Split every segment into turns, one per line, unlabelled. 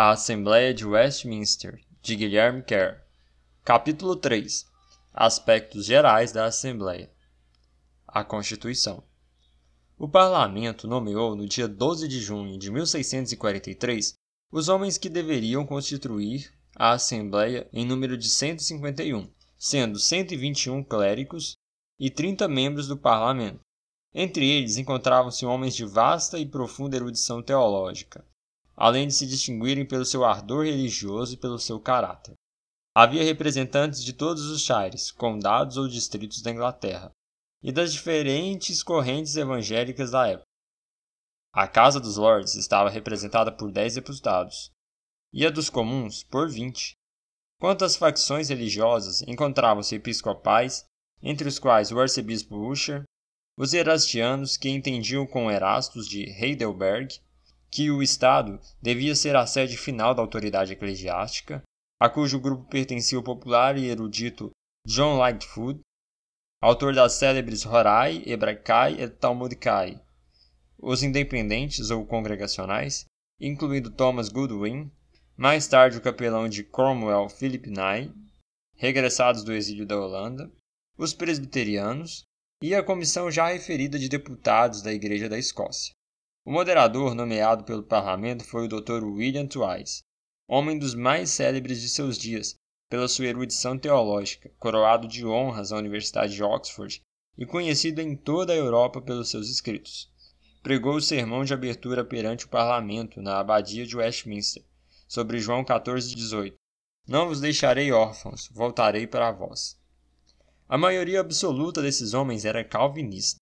A Assembleia de Westminster, de Guilherme Kerr. Capítulo 3 Aspectos gerais da Assembleia. A Constituição. O Parlamento nomeou no dia 12 de junho de 1643 os homens que deveriam constituir a Assembleia em número de 151, sendo 121 clérigos e 30 membros do Parlamento. Entre eles encontravam-se homens de vasta e profunda erudição teológica, além de se distinguirem pelo seu ardor religioso e pelo seu caráter. Havia representantes de todos os shires, condados ou distritos da Inglaterra, e das diferentes correntes evangélicas da época. A Casa dos Lords estava representada por dez deputados, e a dos comuns por vinte. Quanto às facções religiosas, encontravam-se episcopais, entre os quais o arcebispo Usher, os erastianos, que entendiam com Erastus de Heidelberg que o Estado devia ser a sede final da autoridade eclesiástica, a cujo grupo pertencia o popular e erudito John Lightfoot, autor das célebres Horai, Hebraicai e Talmudicae, os independentes ou congregacionais, incluindo Thomas Goodwin, mais tarde o capelão de Cromwell Philip Nye, regressados do exílio da Holanda, os presbiterianos e a comissão já referida de deputados da Igreja da Escócia. O moderador nomeado pelo parlamento foi o Dr. William Twice, homem dos mais célebres de seus dias, pela sua erudição teológica, coroado de honras à Universidade de Oxford e conhecido em toda a Europa pelos seus escritos. Pregou o sermão de abertura perante o parlamento na abadia de Westminster, sobre João 14:18. Não vos deixarei órfãos, voltarei para vós. A maioria absoluta desses homens era calvinista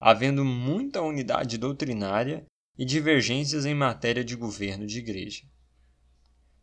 havendo muita unidade doutrinária e divergências em matéria de governo de igreja.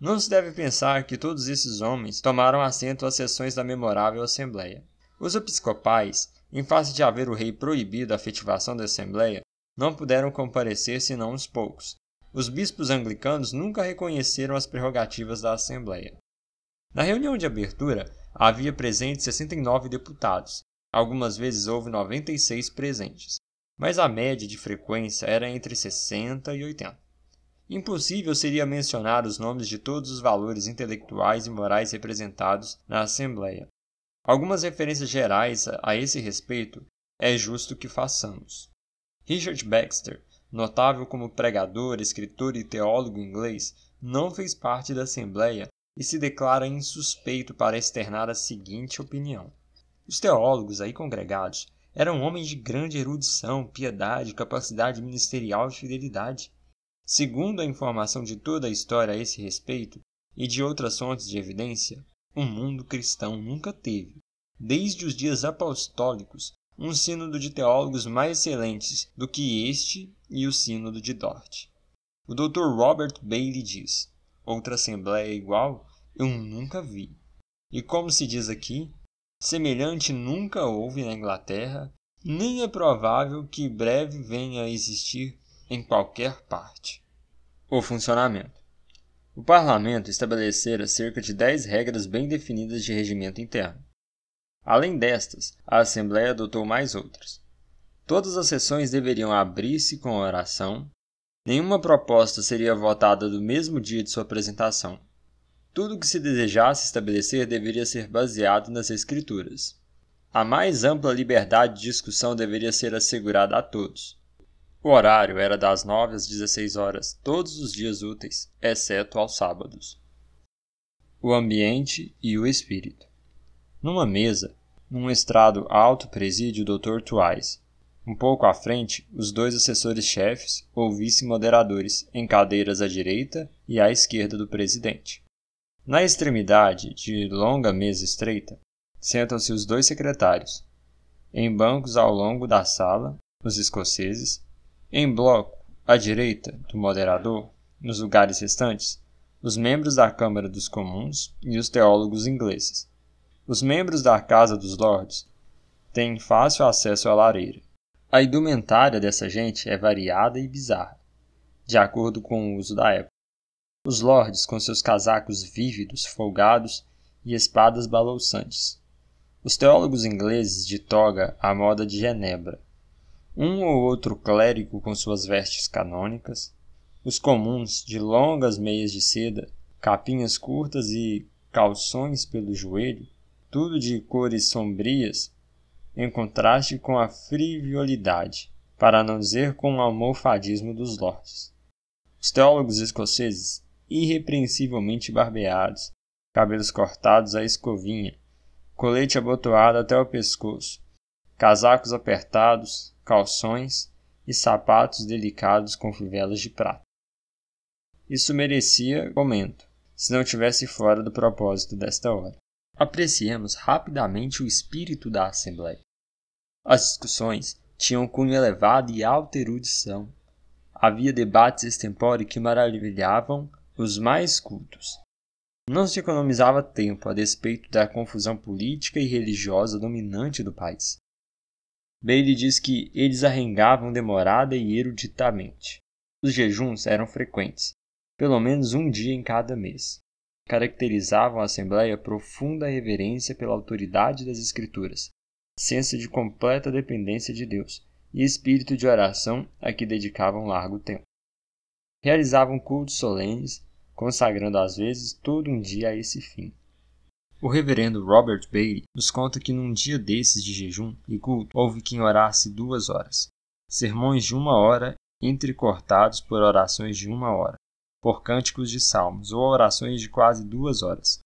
Não se deve pensar que todos esses homens tomaram assento às sessões da memorável Assembleia. Os episcopais, em face de haver o rei proibido a afetivação da Assembleia, não puderam comparecer senão uns poucos. Os bispos anglicanos nunca reconheceram as prerrogativas da Assembleia. Na reunião de abertura, havia presentes 69 deputados, Algumas vezes houve 96 presentes, mas a média de frequência era entre 60 e 80. Impossível seria mencionar os nomes de todos os valores intelectuais e morais representados na Assembleia. Algumas referências gerais a esse respeito é justo que façamos. Richard Baxter, notável como pregador, escritor e teólogo inglês, não fez parte da Assembleia e se declara insuspeito para externar a seguinte opinião: os teólogos aí congregados eram homens de grande erudição, piedade, capacidade ministerial e fidelidade. Segundo a informação de toda a história a esse respeito e de outras fontes de evidência, o mundo cristão nunca teve, desde os dias apostólicos, um sínodo de teólogos mais excelentes do que este e o sínodo de Dort. O Dr. Robert Bailey diz: Outra assembleia igual eu nunca vi. E como se diz aqui, Semelhante nunca houve na Inglaterra, nem é provável que breve venha a existir em qualquer parte. O funcionamento. O parlamento estabelecera cerca de dez regras bem definidas de regimento interno. Além destas, a Assembleia adotou mais outras. Todas as sessões deveriam abrir-se com oração, nenhuma proposta seria votada do mesmo dia de sua apresentação. Tudo que se desejasse estabelecer deveria ser baseado nas Escrituras. A mais ampla liberdade de discussão deveria ser assegurada a todos. O horário era das 9 às 16 horas, todos os dias úteis, exceto aos sábados. O ambiente e o espírito. Numa mesa, num estrado alto presídio o Dr. Twice. Um pouco à frente, os dois assessores-chefes ou vice-moderadores, em cadeiras à direita e à esquerda do presidente. Na extremidade de longa mesa estreita, sentam-se os dois secretários. Em bancos ao longo da sala, os escoceses. Em bloco, à direita do moderador, nos lugares restantes, os membros da Câmara dos Comuns e os teólogos ingleses. Os membros da Casa dos Lords têm fácil acesso à lareira. A indumentária dessa gente é variada e bizarra, de acordo com o uso da época os lords com seus casacos vívidos, folgados e espadas balouçantes. Os teólogos ingleses de toga à moda de Genebra. Um ou outro clérigo com suas vestes canônicas. os comuns de longas meias de seda, capinhas curtas e calções pelo joelho, tudo de cores sombrias, em contraste com a frivolidade, para não dizer com o almofadismo dos lords. Os teólogos escoceses, irrepreensivelmente barbeados, cabelos cortados à escovinha, colete abotoado até o pescoço, casacos apertados, calções e sapatos delicados com fivelas de prata. Isso merecia comento, se não tivesse fora do propósito desta hora. Apreciemos rapidamente o espírito da Assembleia. As discussões tinham cunho elevado e alta erudição. Havia debates extempore que maravilhavam os mais cultos. Não se economizava tempo a despeito da confusão política e religiosa dominante do país. Bailey diz que eles arrengavam demorada e eruditamente. Os jejuns eram frequentes, pelo menos um dia em cada mês. Caracterizavam a Assembleia profunda reverência pela autoridade das Escrituras, senso de completa dependência de Deus e espírito de oração a que dedicavam largo tempo. Realizavam cultos solenes, consagrando às vezes todo um dia a esse fim. O reverendo Robert Bailey nos conta que num dia desses de jejum e culto houve quem orasse duas horas. Sermões de uma hora entrecortados por orações de uma hora por cânticos de salmos ou orações de quase duas horas.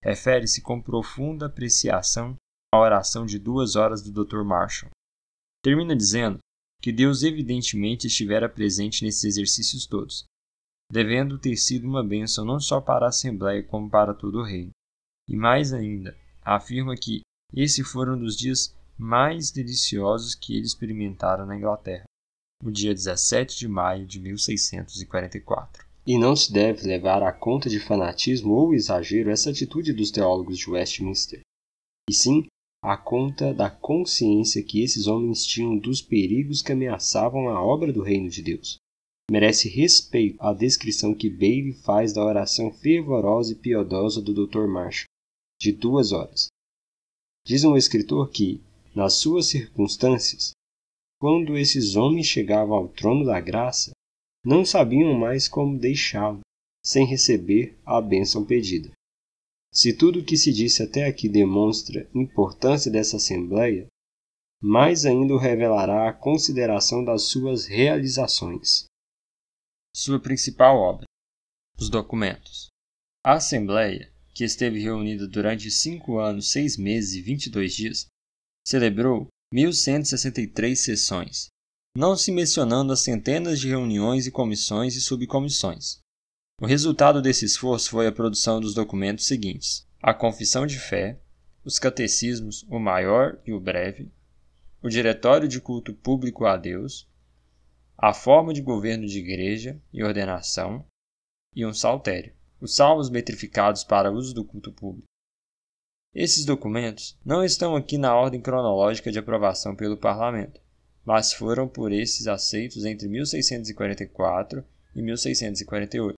Refere-se com profunda apreciação à oração de duas horas do Dr. Marshall. Termina dizendo que Deus evidentemente estivera presente nesses exercícios todos, devendo ter sido uma bênção não só para a Assembleia como para todo o reino. E mais ainda, afirma que esse foram um dos dias mais deliciosos que ele experimentara na Inglaterra, o dia 17 de maio de 1644.
E não se deve levar à conta de fanatismo ou exagero essa atitude dos teólogos de Westminster, e sim à conta da consciência que esses homens tinham dos perigos que ameaçavam a obra do reino de Deus. Merece respeito a descrição que Bailey faz da oração fervorosa e piedosa do Dr. Marshall, de duas horas. Diz um escritor que, nas suas circunstâncias, quando esses homens chegavam ao trono da graça, não sabiam mais como deixá-lo, sem receber a bênção pedida. Se tudo o que se disse até aqui demonstra importância dessa Assembleia, mais ainda o revelará a consideração das suas realizações.
Sua principal obra: Os Documentos. A Assembleia, que esteve reunida durante cinco anos, seis meses e vinte e dois dias, celebrou 1.163 sessões, não se mencionando as centenas de reuniões e comissões e subcomissões. O resultado desse esforço foi a produção dos documentos seguintes: a Confissão de Fé, os Catecismos, o Maior e o Breve, o Diretório de Culto Público a Deus, a Forma de Governo de Igreja e Ordenação e um Saltério, os Salmos metrificados para uso do culto público. Esses documentos não estão aqui na ordem cronológica de aprovação pelo Parlamento mas foram por esses aceitos entre 1644 e 1648,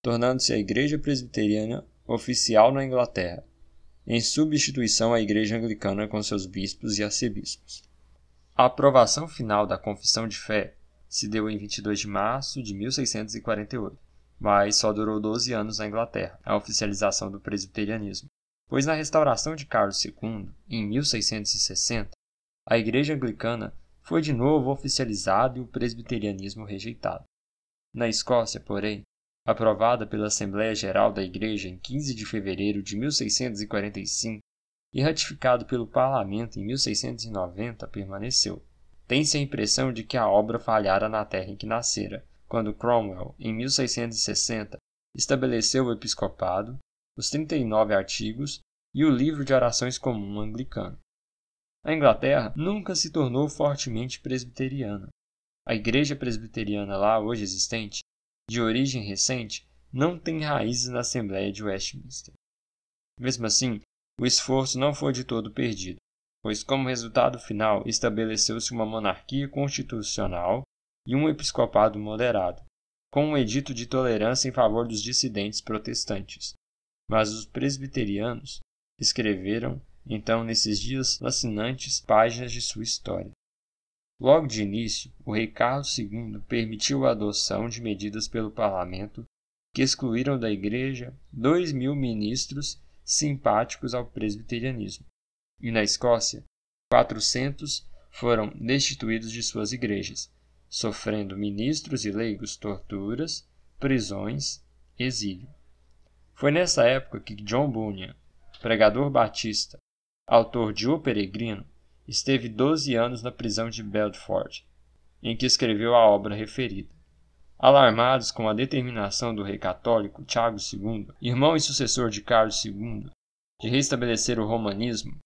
tornando-se a Igreja Presbiteriana oficial na Inglaterra, em substituição à Igreja Anglicana com seus bispos e arcebispos. A aprovação final da Confissão de Fé se deu em 22 de março de 1648, mas só durou 12 anos na Inglaterra, a oficialização do presbiterianismo, pois na restauração de Carlos II, em 1660, a Igreja Anglicana foi de novo oficializado e o presbiterianismo rejeitado. Na Escócia, porém, aprovada pela Assembleia Geral da Igreja em 15 de fevereiro de 1645 e ratificado pelo Parlamento em 1690, permaneceu. Tem-se a impressão de que a obra falhara na terra em que nascera, quando Cromwell, em 1660, estabeleceu o episcopado, os 39 artigos e o livro de orações comum anglicano. A Inglaterra nunca se tornou fortemente presbiteriana. A igreja presbiteriana lá hoje existente, de origem recente, não tem raízes na Assembleia de Westminster. Mesmo assim, o esforço não foi de todo perdido, pois, como resultado final, estabeleceu-se uma monarquia constitucional e um episcopado moderado, com um edito de tolerância em favor dos dissidentes protestantes. Mas os presbiterianos escreveram então nesses dias fascinantes páginas de sua história. Logo de início, o rei Carlos II permitiu a adoção de medidas pelo parlamento que excluíram da igreja dois mil ministros simpáticos ao presbiterianismo, e na Escócia, 400 foram destituídos de suas igrejas, sofrendo ministros e leigos torturas, prisões, exílio. Foi nessa época que John Bunyan, pregador batista, autor de O Peregrino, esteve 12 anos na prisão de Bedford, em que escreveu a obra referida. Alarmados com a determinação do rei católico Tiago II, irmão e sucessor de Carlos II, de restabelecer o romanismo,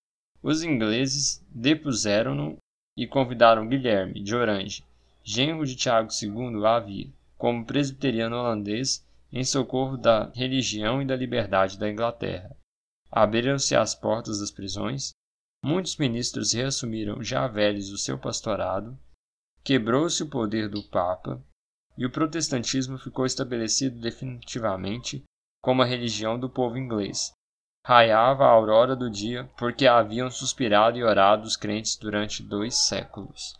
os ingleses depuseram-no e convidaram Guilherme de Orange, genro de Tiago II, a vir, como presbiteriano holandês, em socorro da religião e da liberdade da Inglaterra. Abriram-se as portas das prisões Muitos ministros reassumiram já velhos o seu pastorado, quebrou-se o poder do Papa e o protestantismo ficou estabelecido definitivamente como a religião do povo inglês. Raiava a aurora do dia porque haviam suspirado e orado os crentes durante dois séculos.